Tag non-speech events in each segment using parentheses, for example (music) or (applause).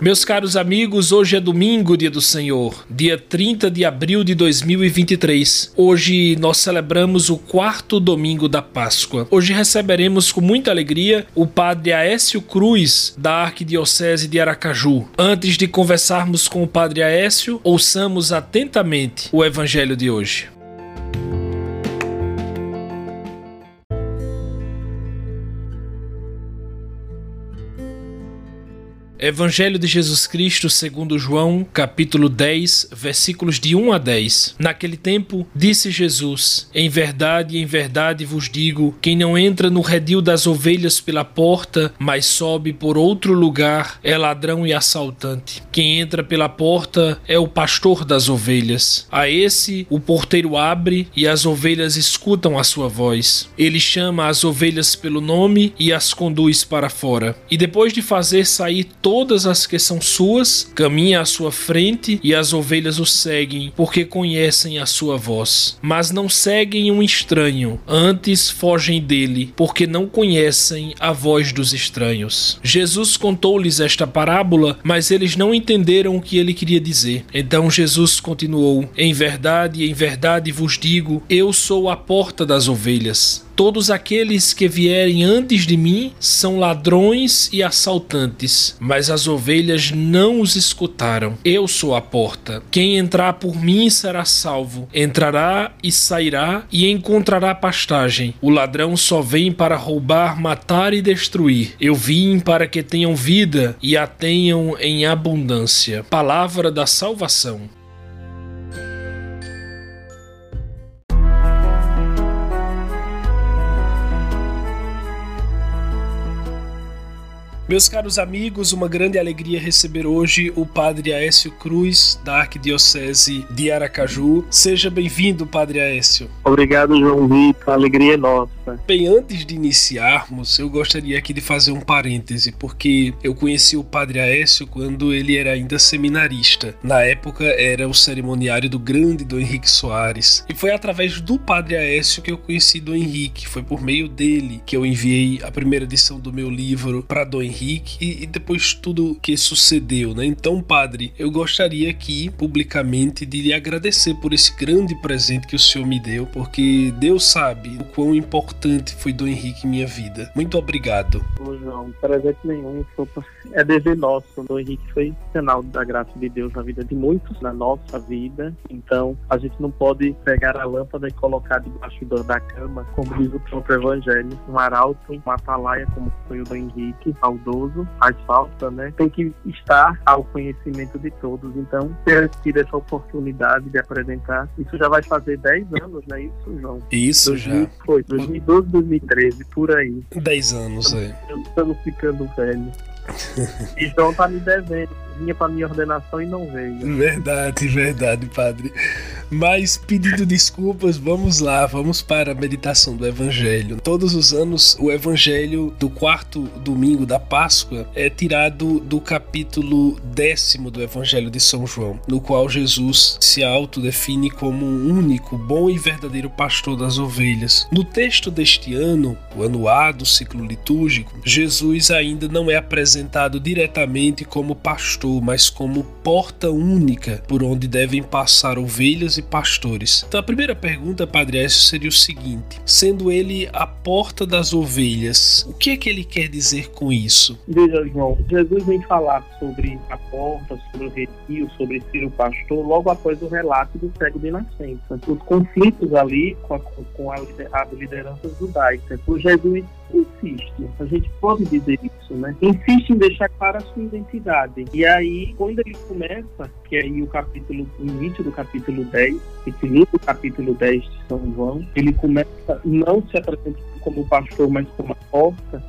Meus caros amigos, hoje é domingo, dia do Senhor, dia 30 de abril de 2023. Hoje nós celebramos o quarto domingo da Páscoa. Hoje receberemos com muita alegria o padre Aécio Cruz, da Arquidiocese de Aracaju. Antes de conversarmos com o padre Aécio, ouçamos atentamente o evangelho de hoje. Evangelho de Jesus Cristo segundo João, capítulo 10, versículos de 1 a 10. Naquele tempo, disse Jesus: Em verdade, em verdade vos digo, quem não entra no redil das ovelhas pela porta, mas sobe por outro lugar, é ladrão e assaltante. Quem entra pela porta é o pastor das ovelhas. A esse o porteiro abre e as ovelhas escutam a sua voz. Ele chama as ovelhas pelo nome e as conduz para fora. E depois de fazer sair todas as que são suas, caminha à sua frente e as ovelhas o seguem, porque conhecem a sua voz. Mas não seguem um estranho, antes fogem dele, porque não conhecem a voz dos estranhos. Jesus contou-lhes esta parábola, mas eles não entenderam o que ele queria dizer. Então Jesus continuou: Em verdade, em verdade vos digo, eu sou a porta das ovelhas. Todos aqueles que vierem antes de mim são ladrões e assaltantes, mas as ovelhas não os escutaram. Eu sou a porta. Quem entrar por mim será salvo. Entrará e sairá e encontrará pastagem. O ladrão só vem para roubar, matar e destruir. Eu vim para que tenham vida e a tenham em abundância. Palavra da salvação. Meus caros amigos, uma grande alegria receber hoje o Padre Aécio Cruz, da Arquidiocese de Aracaju. Seja bem-vindo, Padre Aécio. Obrigado, João Vitor. Alegria é nossa. Bem, antes de iniciarmos, eu gostaria aqui de fazer um parêntese, porque eu conheci o Padre Aécio quando ele era ainda seminarista. Na época, era o cerimoniário do grande Dom Henrique Soares. E foi através do Padre Aécio que eu conheci Dom Henrique. Foi por meio dele que eu enviei a primeira edição do meu livro para Dom Henrique Henrique e, e, depois tudo que sucedeu, né? Então, padre, eu gostaria aqui publicamente de lhe agradecer por esse grande presente que o senhor me deu, porque Deus sabe o quão importante foi Dom Henrique em minha vida. Muito obrigado. Ô, João, presente nenhum, é dever nosso. Dom Henrique foi sinal da graça de Deus na vida de muitos, na nossa vida. Então, a gente não pode pegar a lâmpada e colocar debaixo da cama, como diz o próprio Evangelho, um arauto, uma atalaia, como foi o Dom Henrique, saudoso, faz falta, né? Tem que estar ao conhecimento de todos. Então, ter tido essa oportunidade de apresentar, isso já vai fazer 10 anos, né? Isso, João? Isso 2000, já. Foi, 2012, 2013, por aí. 10 anos, é. Estamos ficando velho. (laughs) E João tá me devendo. Vinha pra minha ordenação e não veio. Verdade, verdade, padre. Mas pedindo desculpas, vamos lá, vamos para a meditação do Evangelho. Todos os anos, o Evangelho do quarto domingo da Páscoa é tirado do capítulo décimo do Evangelho de São João, no qual Jesus se autodefine como um único, bom e verdadeiro pastor das ovelhas. No texto deste ano, o ano A do ciclo litúrgico, Jesus ainda não é apresentado diretamente como pastor, mas como porta única por onde devem passar ovelhas e pastores. Então a primeira pergunta, Padre Écio, seria o seguinte: sendo ele a porta das ovelhas, o que é que ele quer dizer com isso? Veja, João, Jesus vem falar sobre a porta, sobre o retiro, sobre ser o pastor, logo após o relato do cego de nascença. Os conflitos ali com a, com a, liderança judaica. O Jesus insiste, a gente pode dizer isso, né? Insiste em deixar clara a sua identidade. E aí, quando ele começa, que é aí o capítulo, o início do capítulo 10, esse lindo capítulo 10 de São João, ele começa não se apresentando como pastor, mas como a porta,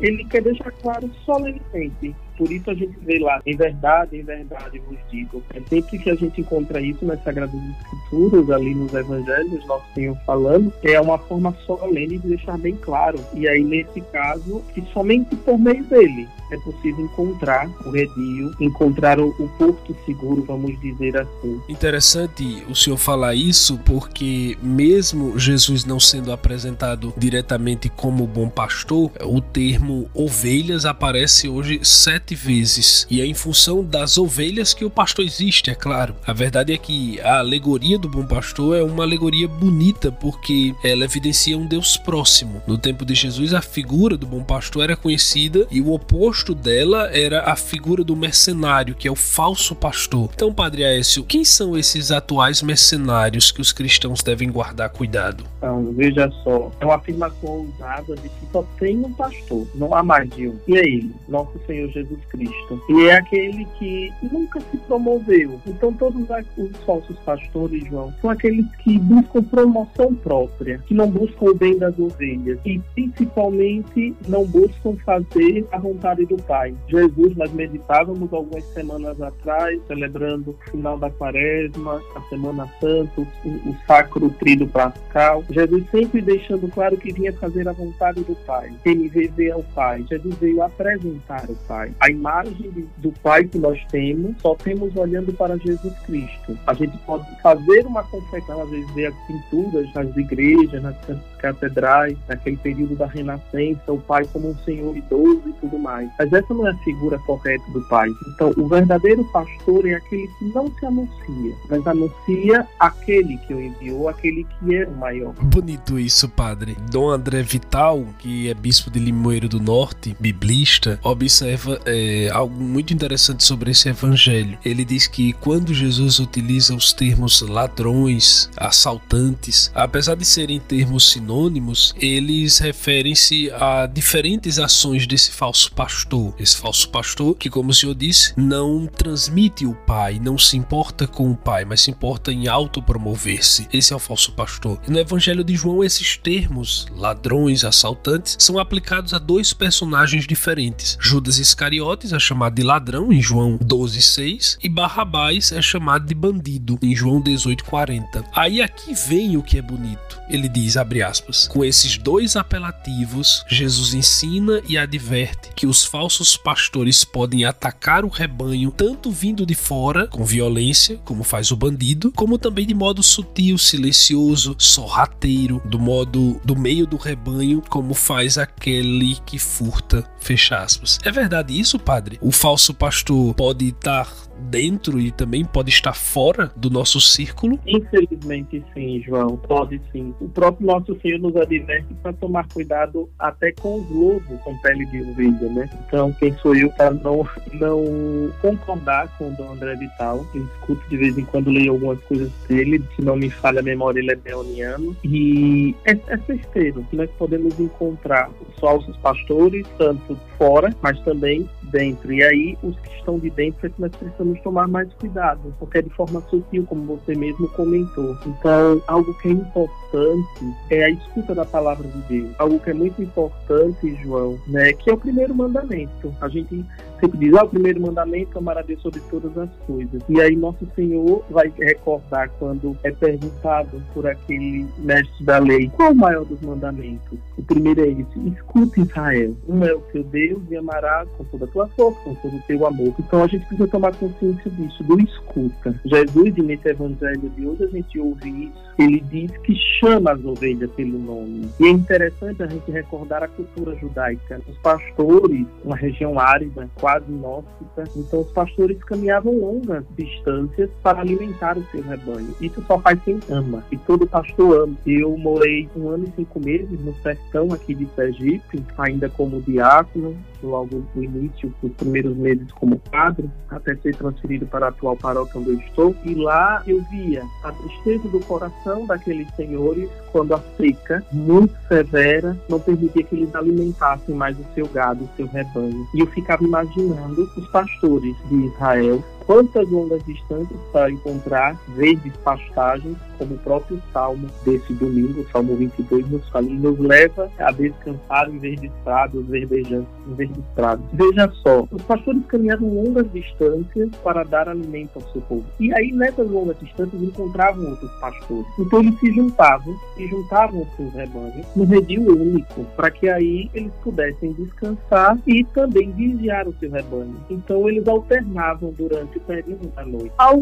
ele quer deixar claro solenemente por isso a gente vê lá, em verdade, em verdade vos digo. É sempre que a gente encontra isso nas Sagradas Escrituras, ali nos Evangelhos, Nosso Senhor falando, é uma forma solene de deixar bem claro. E aí, nesse caso, que somente por meio dele é possível encontrar o redil, encontrar o, o porto seguro, vamos dizer assim. Interessante o senhor falar isso, porque mesmo Jesus não sendo apresentado diretamente como bom pastor, o termo ovelhas aparece hoje sete sete vezes. E é em função das ovelhas que o pastor existe, é claro. A verdade é que a alegoria do bom pastor é uma alegoria bonita porque ela evidencia um Deus próximo. No tempo de Jesus, a figura do bom pastor era conhecida e o oposto dela era a figura do mercenário, que é o falso pastor. Então, Padre Aécio, quem são esses atuais mercenários que os cristãos devem guardar cuidado? Então, veja só, é uma afirmação ousada de que só tem um pastor, não há mais de um. E ele, nosso Senhor Jesus Cristo. E é aquele que nunca se promoveu. Então, todos os falsos pastores, João, são aqueles que buscam promoção própria, que não buscam o bem das ovelhas e, principalmente, não buscam fazer a vontade do Pai. Jesus, nós meditávamos algumas semanas atrás, celebrando o final da quaresma, a Semana Santa, o, o Sacro Trido Pascal. Jesus sempre deixando claro que vinha fazer a vontade do Pai. Vê, vê ao Pai. Jesus veio apresentar o Pai. A imagem do Pai que nós temos, só temos olhando para Jesus Cristo. A gente pode fazer uma confecção, às vezes ver as pinturas nas igrejas, nas catedrais, naquele período da Renascença, o Pai como um Senhor idoso e tudo mais. Mas essa não é a figura correta do Pai. Então, o verdadeiro pastor é aquele que não se anuncia, mas anuncia aquele que o enviou, aquele que é o maior. Bonito isso, padre. Dom André Vital, que é bispo de Limoeiro do Norte, biblista, observa é, algo muito interessante sobre esse evangelho. Ele diz que quando Jesus utiliza os termos ladrões, assaltantes, apesar de serem termos sinônimos, eles referem-se a diferentes ações desse falso pastor. Esse falso pastor que, como o senhor disse, não transmite o Pai, não se importa com o Pai, mas se importa em autopromover-se. Esse é o falso pastor. E no Evangelho de João, esses termos, ladrões, assaltantes, são aplicados a dois personagens diferentes. Judas Iscariotes é chamado de ladrão em João 12:6 e Barrabás é chamado de bandido em João 18:40. Aí aqui vem o que é bonito. Ele diz, abre aspas, com esses dois apelativos, Jesus ensina e adverte que os falsos pastores podem atacar o rebanho tanto vindo de fora, com violência, como faz o bandido, como também de modo sutil, silencioso, sorrateiro, do modo do meio do rebanho, como faz aquele que furta, fecha aspas. É verdade isso, padre? O falso pastor pode estar dentro e também pode estar fora do nosso círculo? Infelizmente sim, João, pode sim. O próprio nosso Senhor nos adverte para tomar cuidado até com os lobos com pele de ovelha, né? Então, quem sou eu para não, não concordar com o Dom André Vital? Eu escuto de vez em quando, leio algumas coisas dele, se não me falha a memória, ele é beoniano. E é, é que nós podemos encontrar os falsos pastores, tanto fora, mas também dentro. E aí, os que estão de dentro é que nós precisamos tomar mais cuidado, porque é de forma sutil, como você mesmo comentou. Então, algo que é importante é a escuta da palavra de Deus. Algo que é muito importante, João, né, que é o primeiro mandamento. A gente sempre diz, ah, o primeiro mandamento, amar a Deus sobre todas as coisas. E aí nosso Senhor vai recordar quando é perguntado por aquele mestre da lei, qual o maior dos mandamentos? O primeiro é esse, escuta Israel, um é o teu Deus e amarás com toda a tua força, com todo o teu amor. Então a gente precisa tomar consciência disso, do escuta. Jesus, nesse evangelho de hoje, a gente ouve isso, ele diz que chama as ovelhas pelo nome. E é interessante a gente recordar a cultura judaica. Os pastores, uma região árida, quase inóspita. Então os pastores caminhavam longas distâncias para alimentar o seu rebanho. Isso só faz quem ama. E todo pastor ama. Eu morei um ano e cinco meses no sertão aqui de Sergipe, ainda como diácono, logo no início, os primeiros meses como padre, até ser transferido para a atual paróquia onde eu estou. E lá eu via a tristeza do coração daqueles senhores quando a seca, muito severa, não permitia que eles alimentassem mais o seu gado, o seu rebanho. E eu ficava imaginando os pastores de Israel quantas longas distâncias para encontrar verdes pastagens, como o próprio Salmo desse domingo, Salmo 22, nos fala, e nos leva a descansar em verdes prados, verdejantes, em verdes prados. Veja só, os pastores caminhavam longas distâncias para dar alimento ao seu povo. E aí, nessas longas distâncias, encontravam outros pastores. Então, eles se juntavam, se juntavam aos seus rebanhos, num redil único, para que aí eles pudessem descansar e também vigiar o seu rebanho. Então, eles alternavam durante esse período da noite. Ao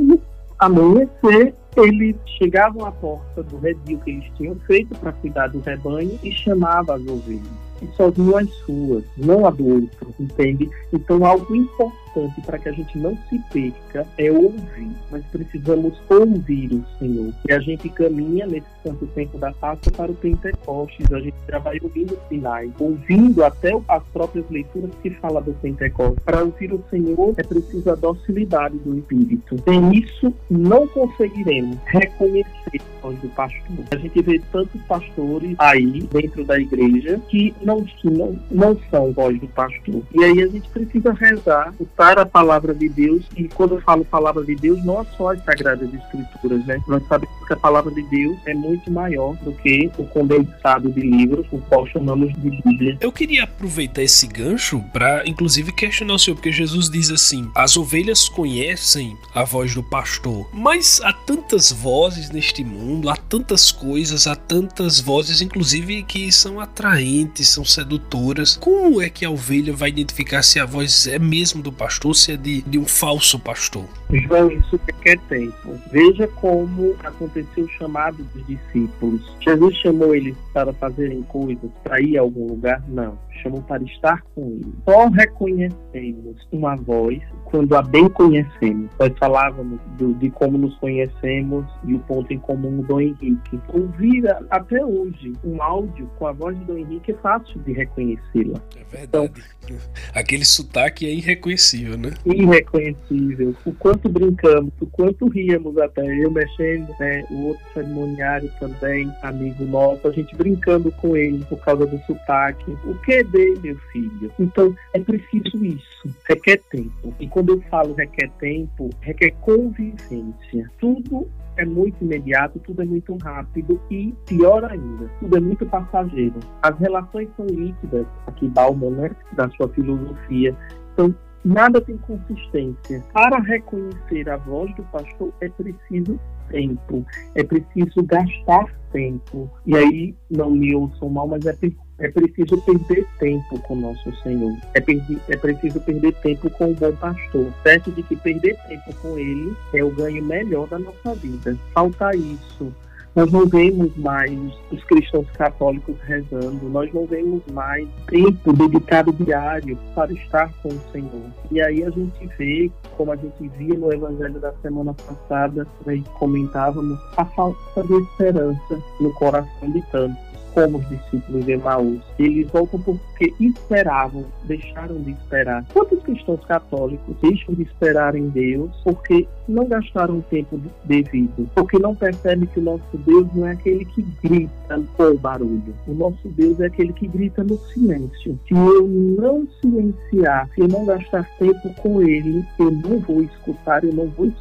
amanhecer, eles chegavam à porta do redil que eles tinham feito para cuidar do rebanho e chamavam as ovelhas. e sozinho as suas, não a do outro, entende? Então, algo importante para que a gente não se perca é ouvir. Nós precisamos ouvir o Senhor. E a gente caminha nesse santo tempo da Páscoa para o Pentecostes. A gente já vai ouvindo sinais, ouvindo até as próprias leituras que fala do Pentecostes. Para ouvir o Senhor é preciso a docilidade do Espírito. Sem isso, não conseguiremos reconhecer a voz do pastor. A gente vê tantos pastores aí dentro da igreja que não, não, não são voz do pastor. E aí a gente precisa rezar, a palavra de Deus. E quando eu falo palavra de Deus, não é só as Sagradas Escrituras, né? Nós sabemos que a palavra de Deus é muito maior do que o condensado de livros, o qual chamamos de Bíblia. Eu queria aproveitar esse gancho para, inclusive, questionar o senhor, porque Jesus diz assim: as ovelhas conhecem a voz do pastor, mas há tantas vozes neste mundo, há tantas coisas, há tantas vozes, inclusive, que são atraentes, são sedutoras. Como é que a ovelha vai identificar se a voz é mesmo do pastor, é de, de um falso pastor? João, isso requer tempo. Veja como aconteceu o chamado dos discípulos. Jesus chamou eles para fazerem coisas, para ir a algum lugar? Não. Chamou para estar com ele. Só reconhecemos uma voz quando a bem conhecemos. Nós falávamos do, de como nos conhecemos e o ponto em comum do Henrique. Ouvir até hoje um áudio com a voz do Henrique é fácil de reconhecê-la. É verdade. Então, Aquele sotaque é irreconhecível, né? Irreconhecível. O quanto brincamos, o quanto ríamos até. Eu mexendo, né? O outro cerimoniário também, amigo nosso, a gente brincando com ele por causa do sotaque. O que é dele, meu filho? Então, é preciso isso. Requer tempo. E quando eu falo requer tempo, requer convivência. Tudo é muito imediato, tudo é muito rápido e, pior ainda, tudo é muito passageiro. As relações são líquidas, aqui Bauman, né, da sua filosofia. Então, nada tem consistência. Para reconhecer a voz do pastor é preciso tempo, é preciso gastar tempo. E aí, não me ouçam mal, mas é, é preciso perder tempo com nosso Senhor. É, perdi, é preciso perder tempo com o bom pastor. Certo de que perder tempo com ele é o ganho melhor da nossa vida. Falta isso nós não vemos mais os cristãos católicos rezando, nós não vemos mais tempo dedicado diário para estar com o Senhor. E aí a gente vê, como a gente via no Evangelho da semana passada, né, comentávamos, a falta de esperança no coração de tantos como os discípulos de Emaús. Eles voltam porque esperavam, deixaram de esperar. Quantos cristãos católicos deixam de esperar em Deus porque não gastaram o tempo devido? Porque não percebem que o nosso Deus não é aquele que grita com o barulho. O nosso Deus é aquele que grita no silêncio. Se eu não silenciar, se eu não gastar tempo com Ele, eu não vou escutar, eu não vou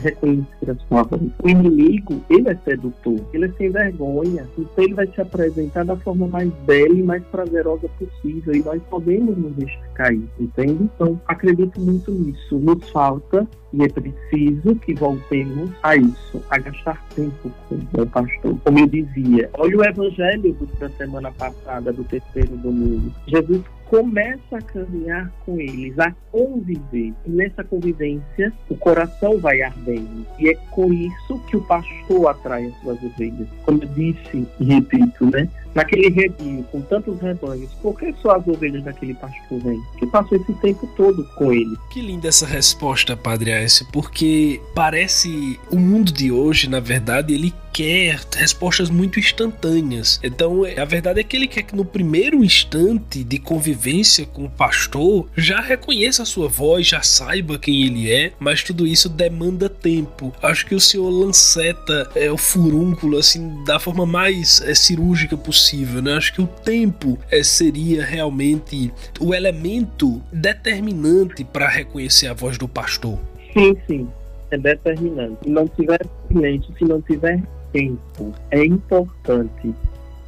reconhecer a sua voz. O inimigo, ele é sedutor, ele é sem vergonha, então ele vai te apresentar apresentar da forma mais bela e mais prazerosa possível. E nós podemos nos deixar cair, entende? Então, acredito muito nisso. Nos falta e é preciso que voltemos a isso, a gastar tempo com o pastor. Como eu dizia, olha o evangelho da semana passada, do terceiro domingo. Jesus começa a caminhar com eles, a conviver. E nessa convivência, o coração vai ardendo. E é com isso que o pastor atrai as suas ovelhas. Como eu disse e repito, né? Naquele redil com tantos rebanhos, por que só as ovelhas daquele pastor vêm? Que passou esse tempo todo com ele. Que linda essa resposta, Padre Aécio, porque parece o mundo de hoje, na verdade, ele quer respostas muito instantâneas. Então, a verdade é que ele quer que no primeiro instante de convivência com o pastor já reconheça a sua voz, já saiba quem ele é, mas tudo isso demanda tempo. Acho que o senhor lanceta é, o furúnculo assim da forma mais é, cirúrgica possível, né? Acho que o tempo é, seria realmente o elemento determinante para reconhecer a voz do pastor. Sim, sim, é determinante. Se não tiver silêncio, se não tiver tempo é importante.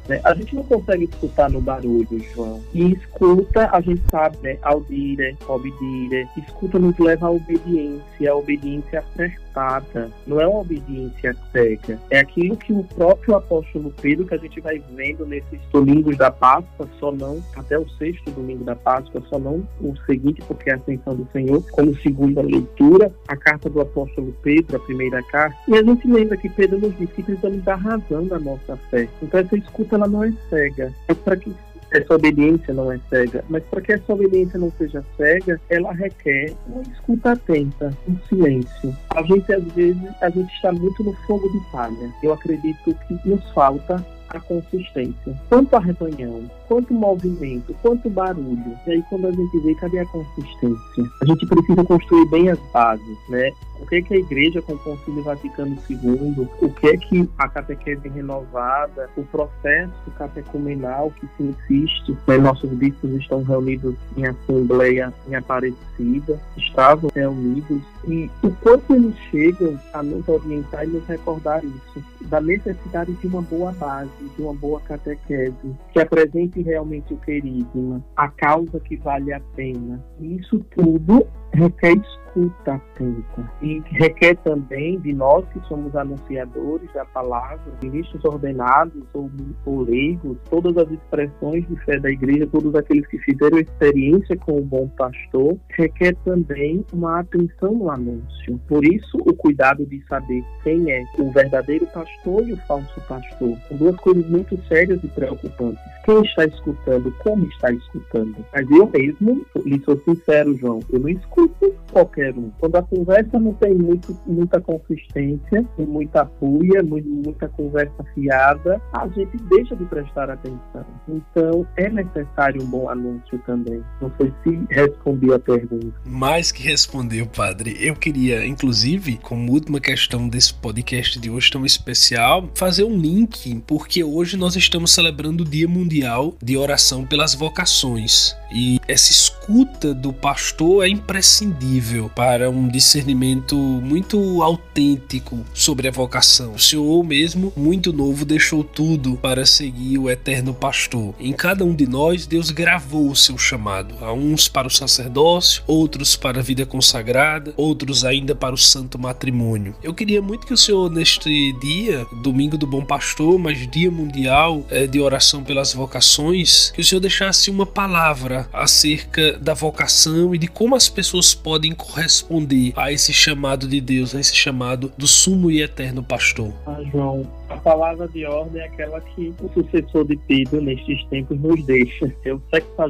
Né? A gente não consegue escutar no barulho, João. E escuta, a gente sabe, né? Audire, obedire. Escuta nos leva à obediência, a obediência não é uma obediência cega. É aquilo que o próprio apóstolo Pedro, que a gente vai vendo nesses domingos da Páscoa, só não, até o sexto domingo da Páscoa, só não o seguinte, porque é a ascensão do Senhor, como segunda leitura, a carta do apóstolo Pedro, a primeira carta. E a gente lembra que Pedro nos disse que precisamos dar razão da nossa fé. Então essa escuta ela não é cega. É para que essa obediência não é cega, mas para que essa obediência não seja cega, ela requer uma escuta atenta, um silêncio. A gente às vezes a gente está muito no fogo de palha. Eu acredito que nos falta a consistência. Quanto arrebanhão, quanto movimento, quanto barulho. E aí quando a gente vê, cadê a consistência? A gente precisa construir bem as bases, né? O que é que a igreja com o Concílio Vaticano II, o que é que a catequese renovada, o processo catecumenal que se insiste, né? nossos bispos estão reunidos em assembleia em Aparecida, estavam reunidos, e o quanto eles chegam a nos orientar e nos recordar isso, da necessidade de uma boa base, de uma boa catequese, que apresente realmente o querigma, a causa que vale a pena. Isso tudo requer atenta. E requer também de nós que somos anunciadores da palavra, ministros ordenados ou, ou leigos, todas as expressões de fé da igreja, todos aqueles que fizeram experiência com o bom pastor, requer também uma atenção no anúncio. Por isso, o cuidado de saber quem é o verdadeiro pastor e o falso pastor. São duas coisas muito sérias e preocupantes. Quem está escutando, como está escutando. Mas eu mesmo, lhe sou sincero, João, eu não escuto qualquer um. Quando a conversa não tem muito, muita consistência, muita puia, muita conversa fiada, a gente deixa de prestar atenção. Então, é necessário um bom anúncio também. Não sei se respondi a pergunta. Mais que respondeu, padre. Eu queria, inclusive, como última questão desse podcast de hoje tão especial, fazer um link, porque hoje nós estamos celebrando o Dia Mundial de Oração pelas Vocações. E essa escuta do pastor é imprescindível para um discernimento muito autêntico sobre a vocação. O Senhor mesmo, muito novo, deixou tudo para seguir o eterno pastor. Em cada um de nós, Deus gravou o seu chamado, a uns para o sacerdócio, outros para a vida consagrada, outros ainda para o santo matrimônio. Eu queria muito que o Senhor, neste dia, domingo do Bom Pastor, mas dia mundial é, de oração pelas vocações, que o Senhor deixasse uma palavra acerca da vocação e de como as pessoas podem corresponder a esse chamado de Deus, a esse chamado do sumo e eterno pastor. Ah, João, a palavra de ordem é aquela que o sucessor de Pedro nestes tempos nos deixa. É o 60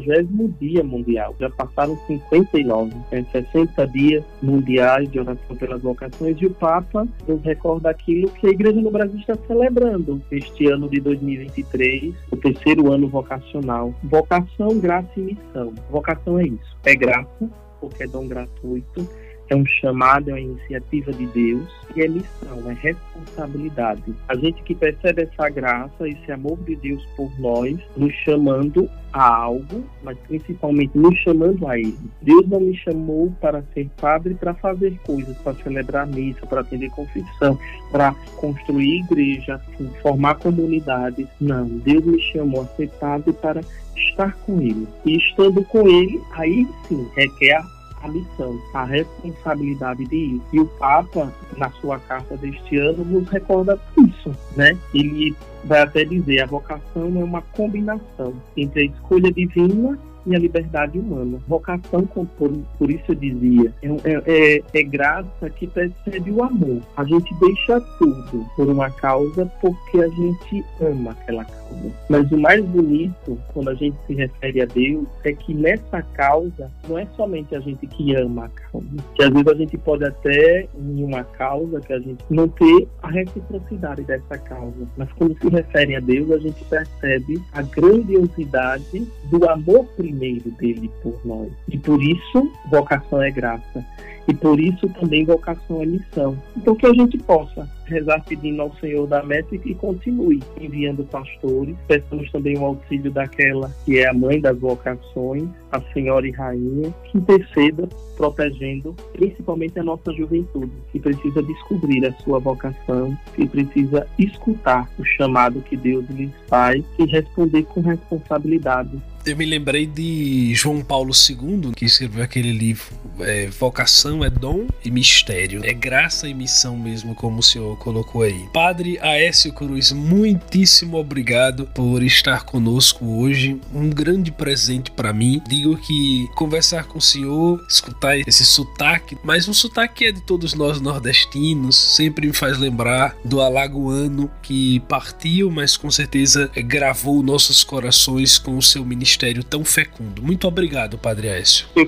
dia mundial. Já passaram 59, né? 60 dias mundiais de oração pelas vocações e o Papa nos recorda aquilo que a Igreja no Brasil está celebrando este ano de 2023, o terceiro ano vocacional. Vocação, graça e missão. Vocação é isso. É graça, porque é dom gratuito é um chamado, é uma iniciativa de Deus e é missão, é responsabilidade. A gente que percebe essa graça, esse amor de Deus por nós, nos chamando a algo, mas principalmente nos chamando a Ele. Deus não me chamou para ser padre para fazer coisas, para celebrar missa, para atender confissão, para construir igreja, formar comunidades. Não, Deus me chamou a ser padre para estar com Ele. E estando com Ele, aí sim requer missão, a responsabilidade de ir. E o Papa, na sua carta deste ano, nos recorda isso, né? Ele vai até dizer a vocação é uma combinação entre a escolha divina e a liberdade humana. Vocação, por, por isso eu dizia, é, é, é, é graça que percebe o amor. A gente deixa tudo por uma causa porque a gente ama aquela causa. Mas o mais bonito, quando a gente se refere a Deus, é que nessa causa não é somente a gente que ama a causa. Que às vezes a gente pode até, em uma causa, que a gente não ter a reciprocidade dessa causa. Mas quando se refere a Deus, a gente percebe a grandiosidade do amor primeiro primeiro dele por nós. E por isso, vocação é graça. E por isso também vocação é missão. Então que a gente possa rezar pedindo ao Senhor da meta e continue enviando pastores. Peçamos também o auxílio daquela que é a mãe das vocações, a Senhora e Rainha, que interceda protegendo principalmente a nossa juventude, que precisa descobrir a sua vocação, que precisa escutar o chamado que Deus lhes faz e responder com responsabilidade eu me lembrei de João Paulo II, que escreveu aquele livro é, Vocação é Dom e Mistério. É graça e missão mesmo, como o senhor colocou aí. Padre Aécio Cruz, muitíssimo obrigado por estar conosco hoje. Um grande presente para mim. Digo que conversar com o senhor, escutar esse sotaque, mas um sotaque é de todos nós nordestinos, sempre me faz lembrar do alagoano que partiu, mas com certeza gravou nossos corações com o seu ministério tão fecundo. Muito obrigado, Padre Aécio. Eu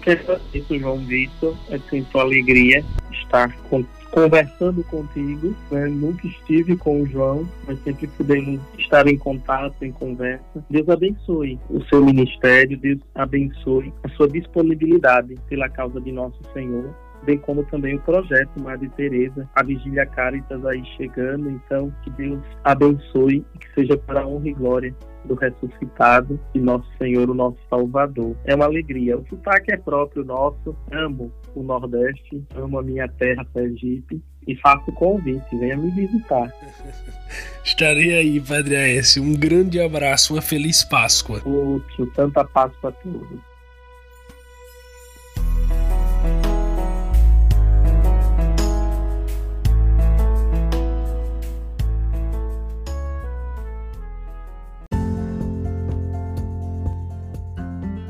João Vitor. É sempre uma alegria estar com conversando contigo. Né? Nunca estive com o João, mas sempre pudemos estar em contato, em conversa. Deus abençoe o seu ministério, Deus abençoe a sua disponibilidade pela causa de nosso Senhor bem como também o projeto Madre Teresa, a Vigília Caritas aí chegando, então que Deus abençoe e que seja para a honra e glória do ressuscitado e nosso Senhor, o nosso Salvador. É uma alegria. O sotaque é próprio nosso. Amo o Nordeste, amo a minha terra, Sergipe, e faço convite, venha me visitar. (laughs) Estarei aí, Padre Aécio. Um grande abraço, uma feliz Páscoa. Outro, Santa Páscoa a todos.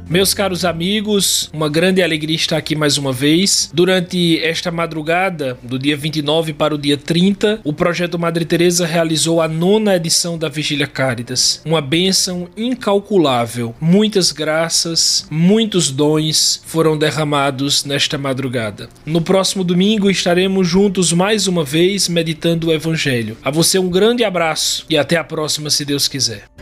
Meus caros amigos, uma grande alegria estar aqui mais uma vez. Durante esta madrugada, do dia 29 para o dia 30, o projeto Madre Teresa realizou a nona edição da Vigília Cáritas. Uma bênção incalculável. Muitas graças, muitos dons foram derramados nesta madrugada. No próximo domingo estaremos juntos mais uma vez meditando o Evangelho. A você um grande abraço e até a próxima, se Deus quiser.